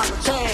Papa Chan.